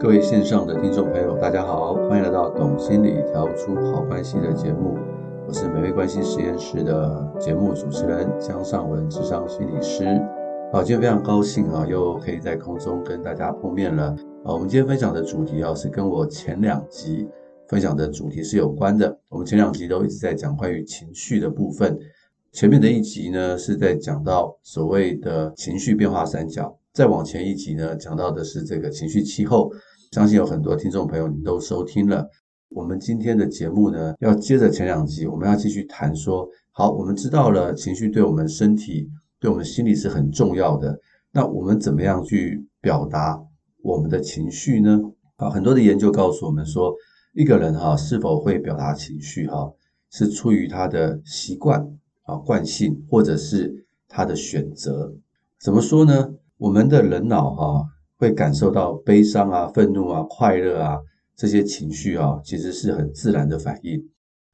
各位线上的听众朋友，大家好，欢迎来到《懂心理调出好关系》的节目。我是美味关系实验室的节目主持人江尚文，智商心理师。好，今天非常高兴啊，又可以在空中跟大家碰面了。啊，我们今天分享的主题啊，是跟我前两集分享的主题是有关的。我们前两集都一直在讲关于情绪的部分。前面的一集呢，是在讲到所谓的情绪变化三角。再往前一集呢，讲到的是这个情绪气候，相信有很多听众朋友你都收听了。我们今天的节目呢，要接着前两集，我们要继续谈说，好，我们知道了情绪对我们身体、对我们心理是很重要的。那我们怎么样去表达我们的情绪呢？啊，很多的研究告诉我们说，一个人哈是否会表达情绪哈，是出于他的习惯啊、惯性，或者是他的选择。怎么说呢？我们的人脑哈会感受到悲伤啊、愤怒啊、快乐啊这些情绪啊，其实是很自然的反应。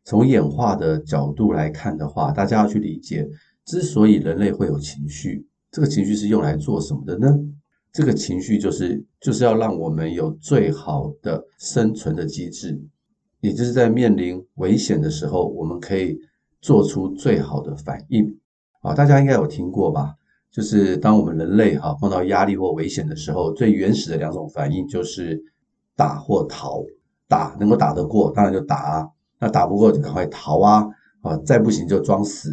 从演化的角度来看的话，大家要去理解，之所以人类会有情绪，这个情绪是用来做什么的呢？这个情绪就是就是要让我们有最好的生存的机制，也就是在面临危险的时候，我们可以做出最好的反应。啊，大家应该有听过吧？就是当我们人类哈碰到压力或危险的时候，最原始的两种反应就是打或逃。打能够打得过，当然就打啊；那打不过就赶快逃啊！啊，再不行就装死。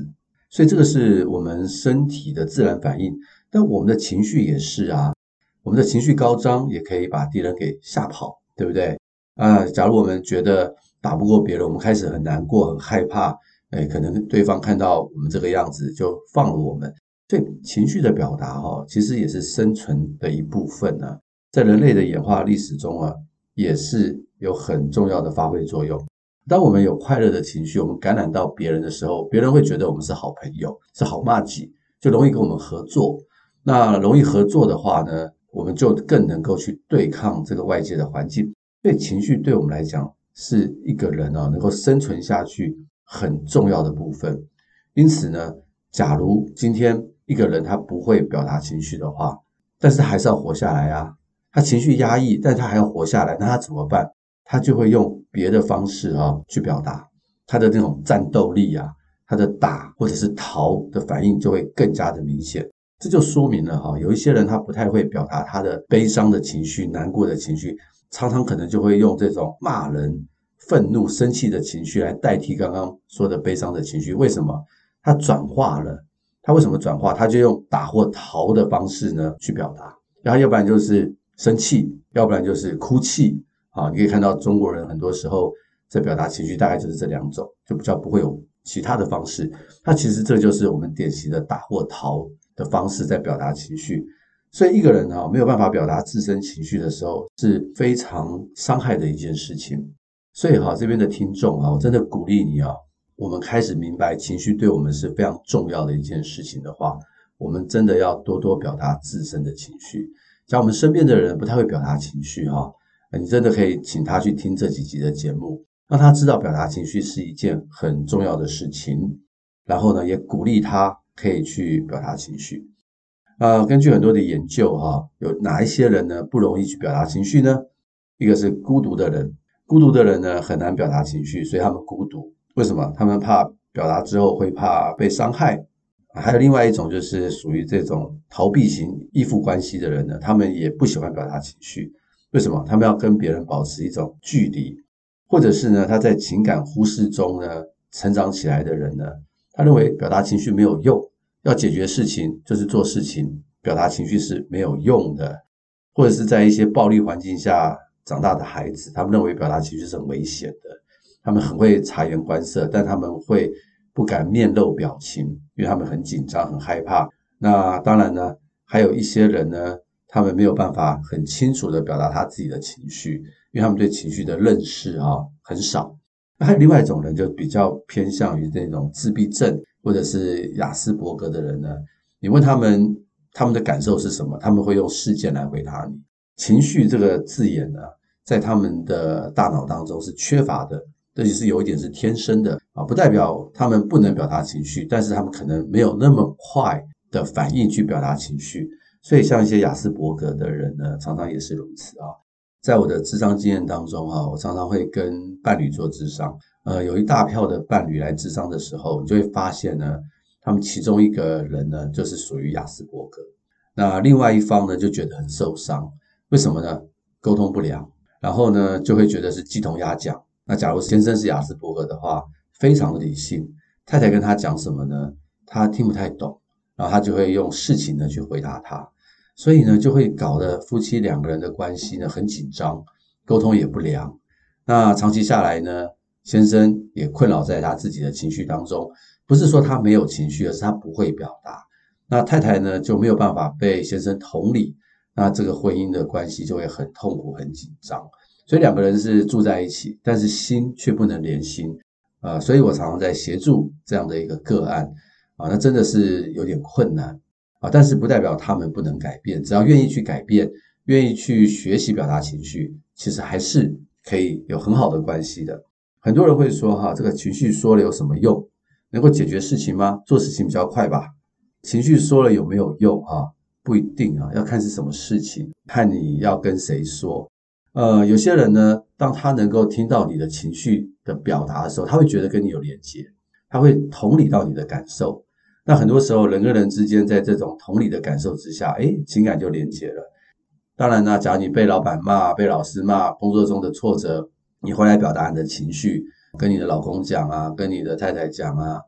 所以这个是我们身体的自然反应。但我们的情绪也是啊，我们的情绪高涨也可以把敌人给吓跑，对不对？啊，假如我们觉得打不过别人，我们开始很难过、很害怕，哎，可能对方看到我们这个样子就放了我们。所以情绪的表达，哈，其实也是生存的一部分呢。在人类的演化历史中啊，也是有很重要的发挥作用。当我们有快乐的情绪，我们感染到别人的时候，别人会觉得我们是好朋友，是好麻吉，就容易跟我们合作。那容易合作的话呢，我们就更能够去对抗这个外界的环境。所以情绪对我们来讲，是一个人啊能够生存下去很重要的部分。因此呢，假如今天，一个人他不会表达情绪的话，但是还是要活下来啊。他情绪压抑，但他还要活下来，那他怎么办？他就会用别的方式啊去表达他的那种战斗力啊，他的打或者是逃的反应就会更加的明显。这就说明了哈，有一些人他不太会表达他的悲伤的情绪、难过的情绪，常常可能就会用这种骂人、愤怒、生气的情绪来代替刚刚说的悲伤的情绪。为什么？他转化了。他为什么转化？他就用打或逃的方式呢去表达，然后要不然就是生气，要不然就是哭泣啊。你可以看到中国人很多时候在表达情绪，大概就是这两种，就比较不会有其他的方式。那其实这就是我们典型的打或逃的方式在表达情绪。所以一个人哈没有办法表达自身情绪的时候，是非常伤害的一件事情。所以哈这边的听众啊，我真的鼓励你啊。我们开始明白情绪对我们是非常重要的一件事情的话，我们真的要多多表达自身的情绪。像我们身边的人不太会表达情绪哈，你真的可以请他去听这几集的节目，让他知道表达情绪是一件很重要的事情。然后呢，也鼓励他可以去表达情绪。呃，根据很多的研究哈，有哪一些人呢不容易去表达情绪呢？一个是孤独的人，孤独的人呢很难表达情绪，所以他们孤独。为什么他们怕表达之后会怕被伤害？还有另外一种就是属于这种逃避型依附关系的人呢，他们也不喜欢表达情绪。为什么？他们要跟别人保持一种距离，或者是呢，他在情感忽视中呢成长起来的人呢，他认为表达情绪没有用，要解决事情就是做事情，表达情绪是没有用的。或者是在一些暴力环境下长大的孩子，他们认为表达情绪是很危险的。他们很会察言观色，但他们会不敢面露表情，因为他们很紧张、很害怕。那当然呢，还有一些人呢，他们没有办法很清楚地表达他自己的情绪，因为他们对情绪的认识啊很少。那还有另外一种人，就比较偏向于那种自闭症或者是亚斯伯格的人呢。你问他们他们的感受是什么，他们会用事件来回答你。情绪这个字眼呢，在他们的大脑当中是缺乏的。这就是有一点是天生的啊，不代表他们不能表达情绪，但是他们可能没有那么快的反应去表达情绪。所以像一些亚斯伯格的人呢，常常也是如此啊。在我的智商经验当中哈，我常常会跟伴侣做智商。呃，有一大票的伴侣来智商的时候，你就会发现呢，他们其中一个人呢，就是属于亚斯伯格。那另外一方呢，就觉得很受伤。为什么呢？沟通不良，然后呢，就会觉得是鸡同鸭讲。那假如先生是雅斯伯格的话，非常的理性，太太跟他讲什么呢？他听不太懂，然后他就会用事情呢去回答他。所以呢，就会搞得夫妻两个人的关系呢很紧张，沟通也不良。那长期下来呢，先生也困扰在他自己的情绪当中。不是说他没有情绪，而是他不会表达。那太太呢就没有办法被先生同理，那这个婚姻的关系就会很痛苦、很紧张。所以两个人是住在一起，但是心却不能连心。啊、所以我常常在协助这样的一个个案啊，那真的是有点困难。啊，但是不代表他们不能改变，只要愿意去改变，愿意去学习表达情绪，其实还是可以有很好的关系的。很多人会说，哈，这个情绪说了有什么用？能够解决事情吗？做事情比较快吧？情绪说了有没有用？啊，不一定啊，要看是什么事情，看你要跟谁说。呃，有些人呢，当他能够听到你的情绪的表达的时候，他会觉得跟你有连接，他会同理到你的感受。那很多时候，人跟人之间在这种同理的感受之下，哎，情感就连接了。当然呢，假如你被老板骂、被老师骂、工作中的挫折，你回来表达你的情绪，跟你的老公讲啊，跟你的太太讲啊，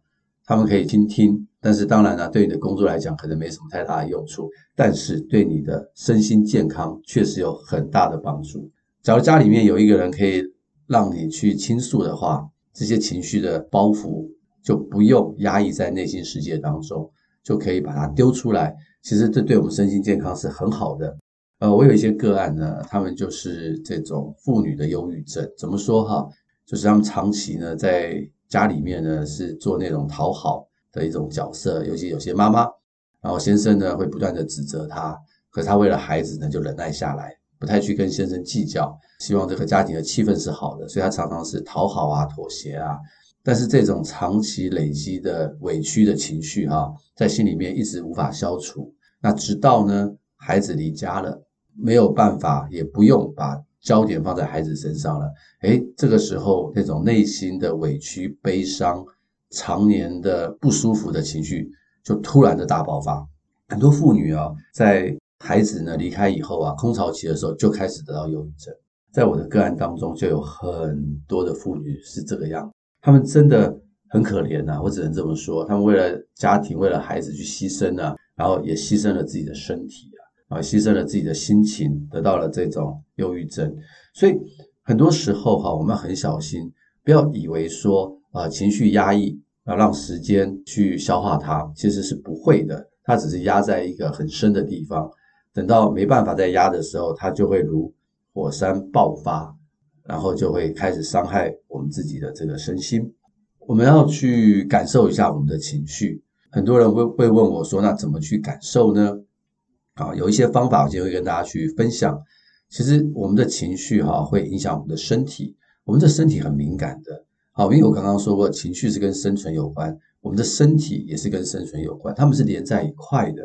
他们可以倾听。但是当然呢，对你的工作来讲，可能没什么太大的用处。但是对你的身心健康，确实有很大的帮助。假如家里面有一个人可以让你去倾诉的话，这些情绪的包袱。就不用压抑在内心世界当中，就可以把它丢出来。其实这对我们身心健康是很好的。呃，我有一些个案呢，他们就是这种妇女的忧郁症。怎么说哈？就是他们长期呢在家里面呢是做那种讨好的一种角色，尤其有些妈妈，然后先生呢会不断的指责她，可是她为了孩子呢就忍耐下来，不太去跟先生计较，希望这个家庭的气氛是好的，所以她常常是讨好啊、妥协啊。但是这种长期累积的委屈的情绪，哈，在心里面一直无法消除。那直到呢，孩子离家了，没有办法，也不用把焦点放在孩子身上了。诶，这个时候那种内心的委屈、悲伤、常年的不舒服的情绪，就突然的大爆发。很多妇女啊，在孩子呢离开以后啊，空巢期的时候就开始得到忧郁症。在我的个案当中，就有很多的妇女是这个样。他们真的很可怜呐，我只能这么说。他们为了家庭，为了孩子去牺牲啊，然后也牺牲了自己的身体啊，啊，牺牲了自己的心情，得到了这种忧郁症。所以很多时候哈，我们很小心，不要以为说啊，情绪压抑要让时间去消化它，其实是不会的。它只是压在一个很深的地方，等到没办法再压的时候，它就会如火山爆发。然后就会开始伤害我们自己的这个身心。我们要去感受一下我们的情绪。很多人会会问我说：“那怎么去感受呢？”啊，有一些方法，我今天会跟大家去分享。其实我们的情绪哈会影响我们的身体，我们的身体很敏感的。好，因为我刚刚说过，情绪是跟生存有关，我们的身体也是跟生存有关，他们是连在一块的。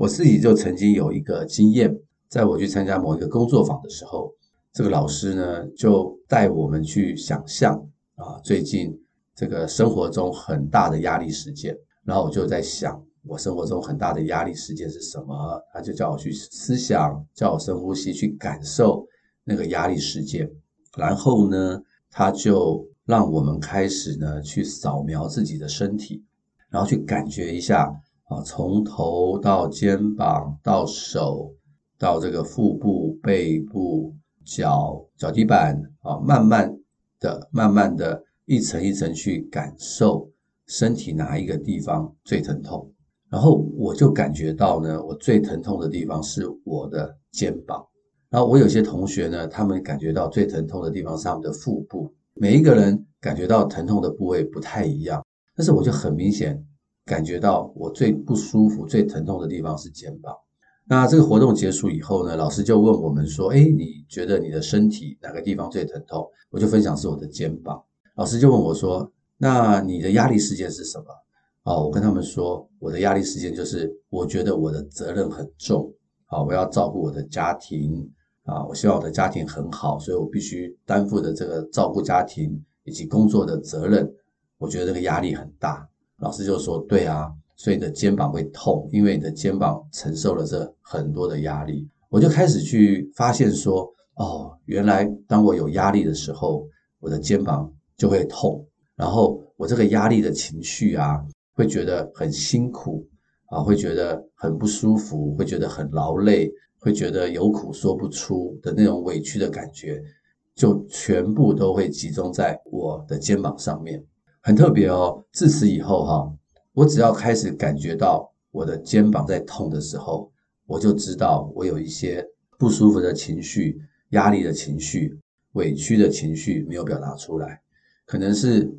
我自己就曾经有一个经验，在我去参加某一个工作坊的时候。这个老师呢，就带我们去想象啊，最近这个生活中很大的压力事件。然后我就在想，我生活中很大的压力事件是什么？他就叫我去思想，叫我深呼吸，去感受那个压力事件。然后呢，他就让我们开始呢，去扫描自己的身体，然后去感觉一下啊，从头到肩膀到手到这个腹部、背部。脚脚底板啊，慢慢的、慢慢的一层一层去感受身体哪一个地方最疼痛，然后我就感觉到呢，我最疼痛的地方是我的肩膀。然后我有些同学呢，他们感觉到最疼痛的地方是他们的腹部。每一个人感觉到疼痛的部位不太一样，但是我就很明显感觉到我最不舒服、最疼痛的地方是肩膀。那这个活动结束以后呢，老师就问我们说：“哎，你觉得你的身体哪个地方最疼痛？”我就分享是我的肩膀。老师就问我说：“那你的压力事件是什么？”哦，我跟他们说，我的压力事件就是我觉得我的责任很重，好，我要照顾我的家庭，啊，我希望我的家庭很好，所以我必须担负的这个照顾家庭以及工作的责任。我觉得这个压力很大。老师就说：“对啊，所以你的肩膀会痛，因为你的肩膀承受了这很多的压力。”我就开始去发现说：“哦，原来当我有压力的时候，我的肩膀就会痛，然后我这个压力的情绪啊，会觉得很辛苦啊，会觉得很不舒服，会觉得很劳累。”会觉得有苦说不出的那种委屈的感觉，就全部都会集中在我的肩膀上面，很特别哦。自此以后哈，我只要开始感觉到我的肩膀在痛的时候，我就知道我有一些不舒服的情绪、压力的情绪、委屈的情绪没有表达出来，可能是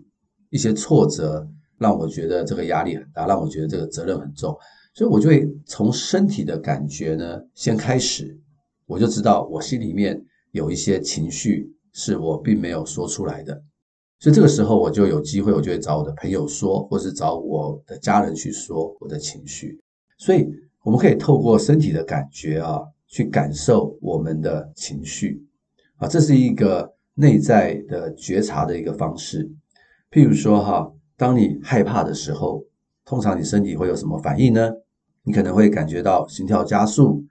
一些挫折让我觉得这个压力很大，让我觉得这个责任很重。所以我就会从身体的感觉呢先开始，我就知道我心里面有一些情绪是我并没有说出来的，所以这个时候我就有机会，我就会找我的朋友说，或是找我的家人去说我的情绪。所以我们可以透过身体的感觉啊，去感受我们的情绪啊，这是一个内在的觉察的一个方式。譬如说哈，当你害怕的时候。通常你身体会有什么反应呢？你可能会感觉到心跳加速、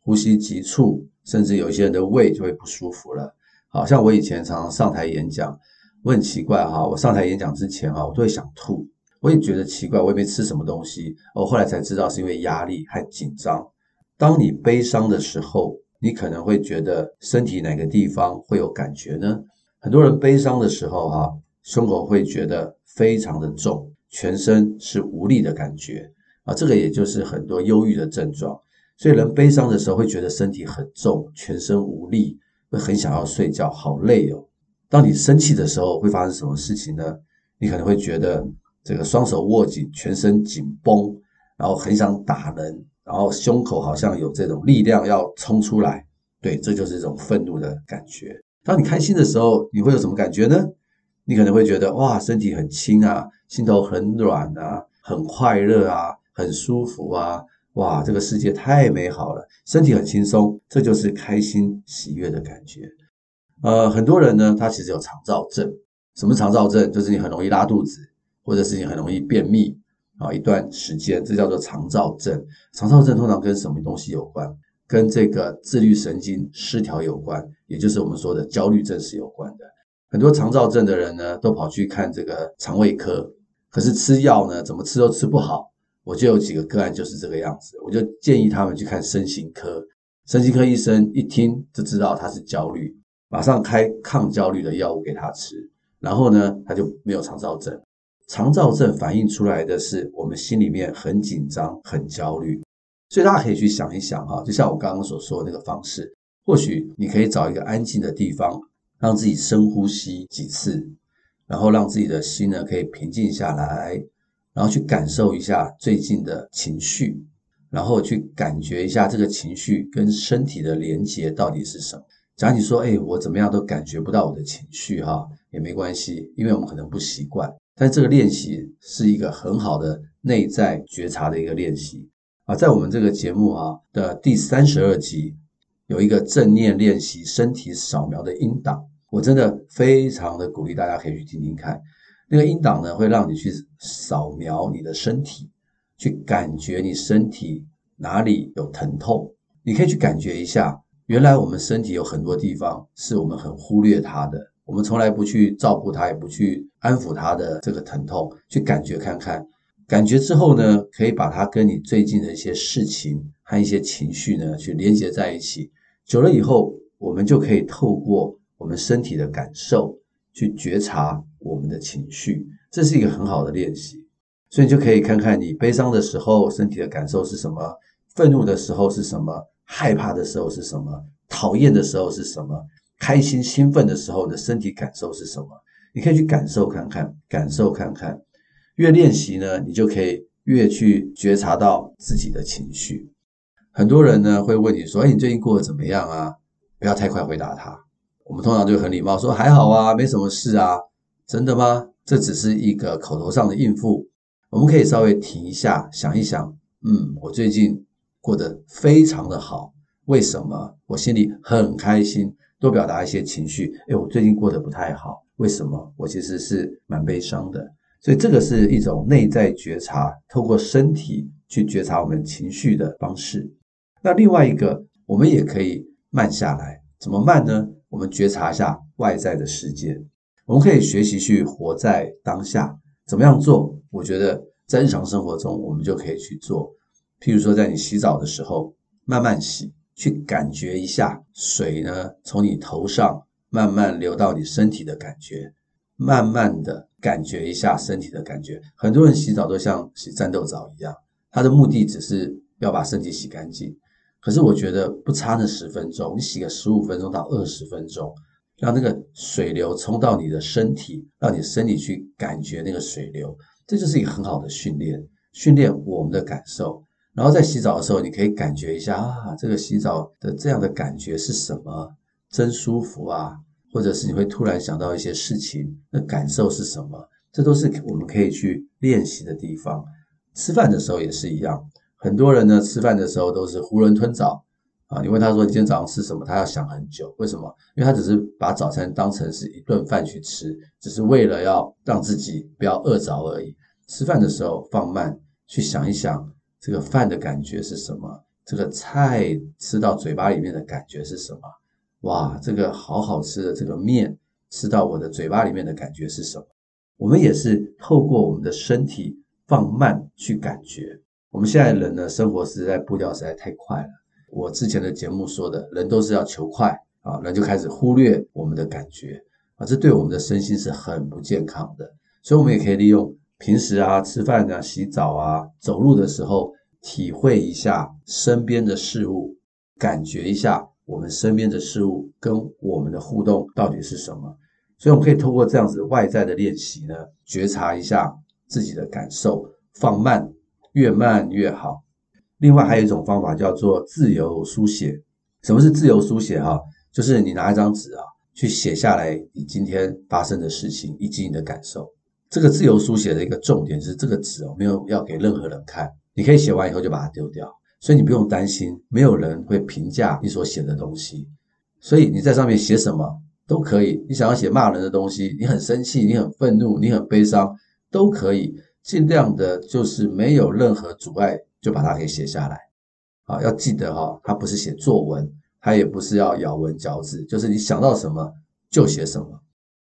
呼吸急促，甚至有一些人的胃就会不舒服了。好像我以前常常上台演讲，我很奇怪哈，我上台演讲之前哈，我都会想吐，我也觉得奇怪，我也没吃什么东西，我后来才知道是因为压力和紧张。当你悲伤的时候，你可能会觉得身体哪个地方会有感觉呢？很多人悲伤的时候哈，胸口会觉得非常的重。全身是无力的感觉啊，这个也就是很多忧郁的症状。所以人悲伤的时候会觉得身体很重，全身无力，会很想要睡觉，好累哦。当你生气的时候会发生什么事情呢？你可能会觉得这个双手握紧，全身紧绷，然后很想打人，然后胸口好像有这种力量要冲出来。对，这就是一种愤怒的感觉。当你开心的时候，你会有什么感觉呢？你可能会觉得哇，身体很轻啊，心头很软啊，很快乐啊，很舒服啊，哇，这个世界太美好了，身体很轻松，这就是开心喜悦的感觉。呃，很多人呢，他其实有肠燥症。什么肠燥症？就是你很容易拉肚子，或者是你很容易便秘啊，一段时间，这叫做肠燥症。肠燥症通常跟什么东西有关？跟这个自律神经失调有关，也就是我们说的焦虑症是有关的。很多肠燥症的人呢，都跑去看这个肠胃科，可是吃药呢，怎么吃都吃不好。我就有几个个案就是这个样子，我就建议他们去看身心科。身心科医生一听就知道他是焦虑，马上开抗焦虑的药物给他吃，然后呢，他就没有肠躁症。肠躁症反映出来的是我们心里面很紧张、很焦虑，所以大家可以去想一想哈，就像我刚刚所说的那个方式，或许你可以找一个安静的地方。让自己深呼吸几次，然后让自己的心呢可以平静下来，然后去感受一下最近的情绪，然后去感觉一下这个情绪跟身体的连接到底是什么。假如你说，哎，我怎么样都感觉不到我的情绪，哈，也没关系，因为我们可能不习惯。但这个练习是一个很好的内在觉察的一个练习啊，在我们这个节目啊的第三十二集。有一个正念练习身体扫描的音档，我真的非常的鼓励大家可以去听听看。那个音档呢，会让你去扫描你的身体，去感觉你身体哪里有疼痛。你可以去感觉一下，原来我们身体有很多地方是我们很忽略它的，我们从来不去照顾它，也不去安抚它的这个疼痛。去感觉看看，感觉之后呢，可以把它跟你最近的一些事情和一些情绪呢，去连接在一起。久了以后，我们就可以透过我们身体的感受去觉察我们的情绪，这是一个很好的练习。所以你就可以看看你悲伤的时候身体的感受是什么，愤怒的时候是什么，害怕的时候是什么，讨厌的时候是什么，开心兴奋的时候的身体感受是什么。你可以去感受看看，感受看看。越练习呢，你就可以越去觉察到自己的情绪。很多人呢会问你说：“哎，你最近过得怎么样啊？”不要太快回答他。我们通常就很礼貌说：“还好啊，没什么事啊。”真的吗？这只是一个口头上的应付。我们可以稍微停一下，想一想。嗯，我最近过得非常的好，为什么我心里很开心，多表达一些情绪。哎，我最近过得不太好，为什么？我其实是蛮悲伤的。所以这个是一种内在觉察，透过身体去觉察我们情绪的方式。那另外一个，我们也可以慢下来，怎么慢呢？我们觉察一下外在的世界，我们可以学习去活在当下。怎么样做？我觉得在日常生活中，我们就可以去做。譬如说，在你洗澡的时候，慢慢洗，去感觉一下水呢，从你头上慢慢流到你身体的感觉，慢慢的感觉一下身体的感觉。很多人洗澡都像洗战斗澡一样，他的目的只是要把身体洗干净。可是我觉得不差那十分钟，你洗个十五分钟到二十分钟，让那个水流冲到你的身体，让你身体去感觉那个水流，这就是一个很好的训练，训练我们的感受。然后在洗澡的时候，你可以感觉一下啊，这个洗澡的这样的感觉是什么？真舒服啊！或者是你会突然想到一些事情，那感受是什么？这都是我们可以去练习的地方。吃饭的时候也是一样。很多人呢，吃饭的时候都是囫囵吞枣啊！你问他说你今天早上吃什么，他要想很久。为什么？因为他只是把早餐当成是一顿饭去吃，只是为了要让自己不要饿着而已。吃饭的时候放慢，去想一想这个饭的感觉是什么，这个菜吃到嘴巴里面的感觉是什么？哇，这个好好吃的这个面吃到我的嘴巴里面的感觉是什么？我们也是透过我们的身体放慢去感觉。我们现在人呢，生活实在步调实在太快了。我之前的节目说的，人都是要求快啊，人就开始忽略我们的感觉啊，这对我们的身心是很不健康的。所以，我们也可以利用平时啊，吃饭啊、洗澡啊、走路的时候，体会一下身边的事物，感觉一下我们身边的事物跟我们的互动到底是什么。所以，我们可以透过这样子外在的练习呢，觉察一下自己的感受，放慢。越慢越好。另外还有一种方法叫做自由书写。什么是自由书写？哈，就是你拿一张纸啊，去写下来你今天发生的事情以及你的感受。这个自由书写的一个重点是，这个纸哦，没有要给任何人看，你可以写完以后就把它丢掉，所以你不用担心没有人会评价你所写的东西。所以你在上面写什么都可以，你想要写骂人的东西，你很生气，你很愤怒，你很悲伤，都可以。尽量的就是没有任何阻碍，就把它给写下来。啊，要记得哈，它不是写作文，它也不是要咬文嚼字，就是你想到什么就写什么。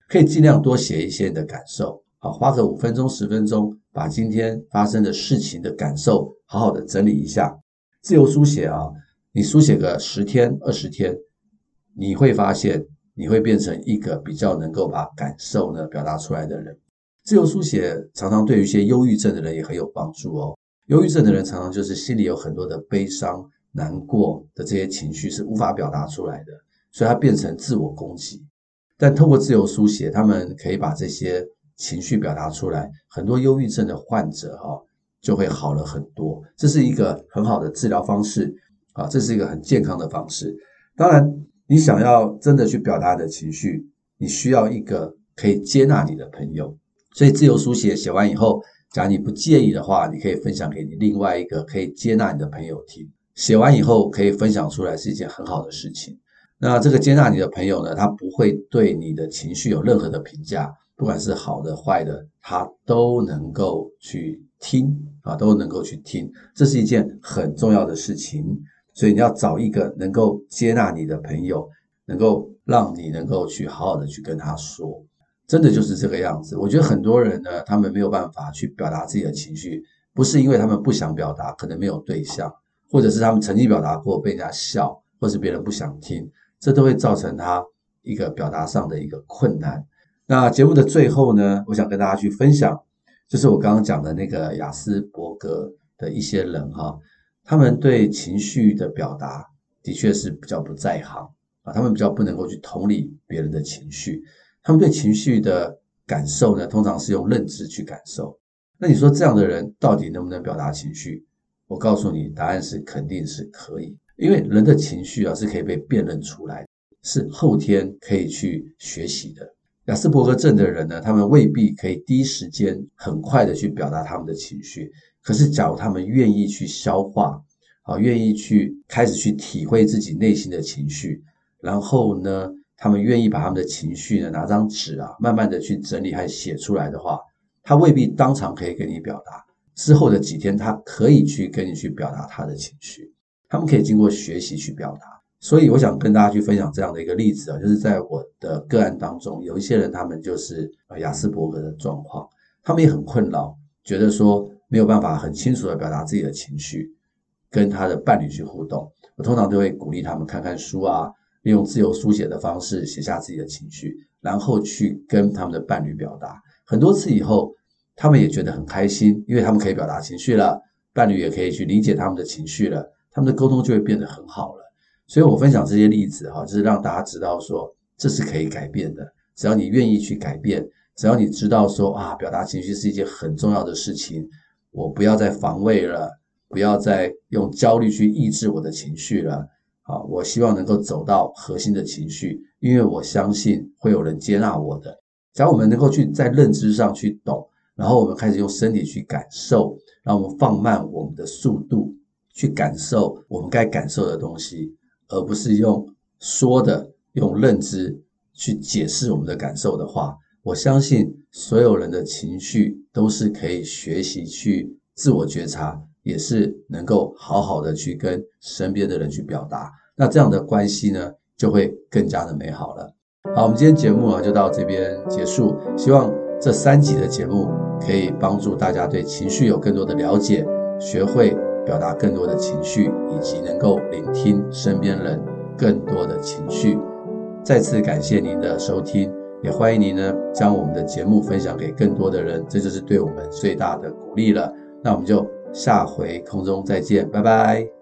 可以尽量多写一些你的感受，好，花个五分钟、十分钟，把今天发生的事情的感受好好的整理一下。自由书写啊，你书写个十天、二十天，你会发现你会变成一个比较能够把感受呢表达出来的人。自由书写常常对于一些忧郁症的人也很有帮助哦。忧郁症的人常常就是心里有很多的悲伤、难过的这些情绪是无法表达出来的，所以他变成自我攻击。但透过自由书写，他们可以把这些情绪表达出来，很多忧郁症的患者哈就会好了很多。这是一个很好的治疗方式啊，这是一个很健康的方式。当然，你想要真的去表达你的情绪，你需要一个可以接纳你的朋友。所以自由书写写完以后，假如你不介意的话，你可以分享给你另外一个可以接纳你的朋友听。写完以后可以分享出来是一件很好的事情。那这个接纳你的朋友呢，他不会对你的情绪有任何的评价，不管是好的坏的，他都能够去听啊，都能够去听。这是一件很重要的事情。所以你要找一个能够接纳你的朋友，能够让你能够去好好的去跟他说。真的就是这个样子。我觉得很多人呢，他们没有办法去表达自己的情绪，不是因为他们不想表达，可能没有对象，或者是他们曾经表达过被人家笑，或是别人不想听，这都会造成他一个表达上的一个困难。那节目的最后呢，我想跟大家去分享，就是我刚刚讲的那个雅斯伯格的一些人哈，他们对情绪的表达的确是比较不在行啊，他们比较不能够去同理别人的情绪。他们对情绪的感受呢，通常是用认知去感受。那你说这样的人到底能不能表达情绪？我告诉你，答案是肯定是可以，因为人的情绪啊是可以被辨认出来，是后天可以去学习的。亚斯伯格症的人呢，他们未必可以第一时间很快的去表达他们的情绪，可是假如他们愿意去消化，啊，愿意去开始去体会自己内心的情绪，然后呢，他们愿意把他们的情绪呢拿张纸啊，慢慢的去整理和写出来的话，他未必当场可以跟你表达，之后的几天他可以去跟你去表达他的情绪，他们可以经过学习去表达。所以我想跟大家去分享这样的一个例子啊，就是在我的个案当中，有一些人他们就是亚斯伯格的状况，他们也很困扰，觉得说没有办法很清楚的表达自己的情绪，跟他的伴侣去互动。我通常都会鼓励他们看看书啊。利用自由书写的方式写下自己的情绪，然后去跟他们的伴侣表达。很多次以后，他们也觉得很开心，因为他们可以表达情绪了，伴侣也可以去理解他们的情绪了，他们的沟通就会变得很好了。所以我分享这些例子哈，就是让大家知道说，这是可以改变的。只要你愿意去改变，只要你知道说啊，表达情绪是一件很重要的事情，我不要再防卫了，不要再用焦虑去抑制我的情绪了。啊，我希望能够走到核心的情绪，因为我相信会有人接纳我的。只要我们能够去在认知上去懂，然后我们开始用身体去感受，让我们放慢我们的速度，去感受我们该感受的东西，而不是用说的、用认知去解释我们的感受的话，我相信所有人的情绪都是可以学习去自我觉察。也是能够好好的去跟身边的人去表达，那这样的关系呢，就会更加的美好了。好，我们今天节目啊就到这边结束。希望这三集的节目可以帮助大家对情绪有更多的了解，学会表达更多的情绪，以及能够聆听身边人更多的情绪。再次感谢您的收听，也欢迎您呢将我们的节目分享给更多的人，这就是对我们最大的鼓励了。那我们就。下回空中再见，拜拜。